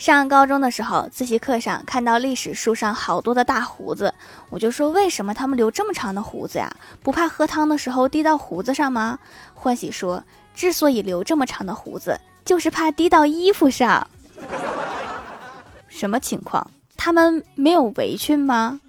上高中的时候自习课上看到历史书上好多的大胡子我就说为什么他们留这么长的胡子呀？不怕喝汤的时候滴到胡子上吗？欢喜说之所以留这么长的胡子就是怕滴到衣服上。什么情况？他们没有围裙吗？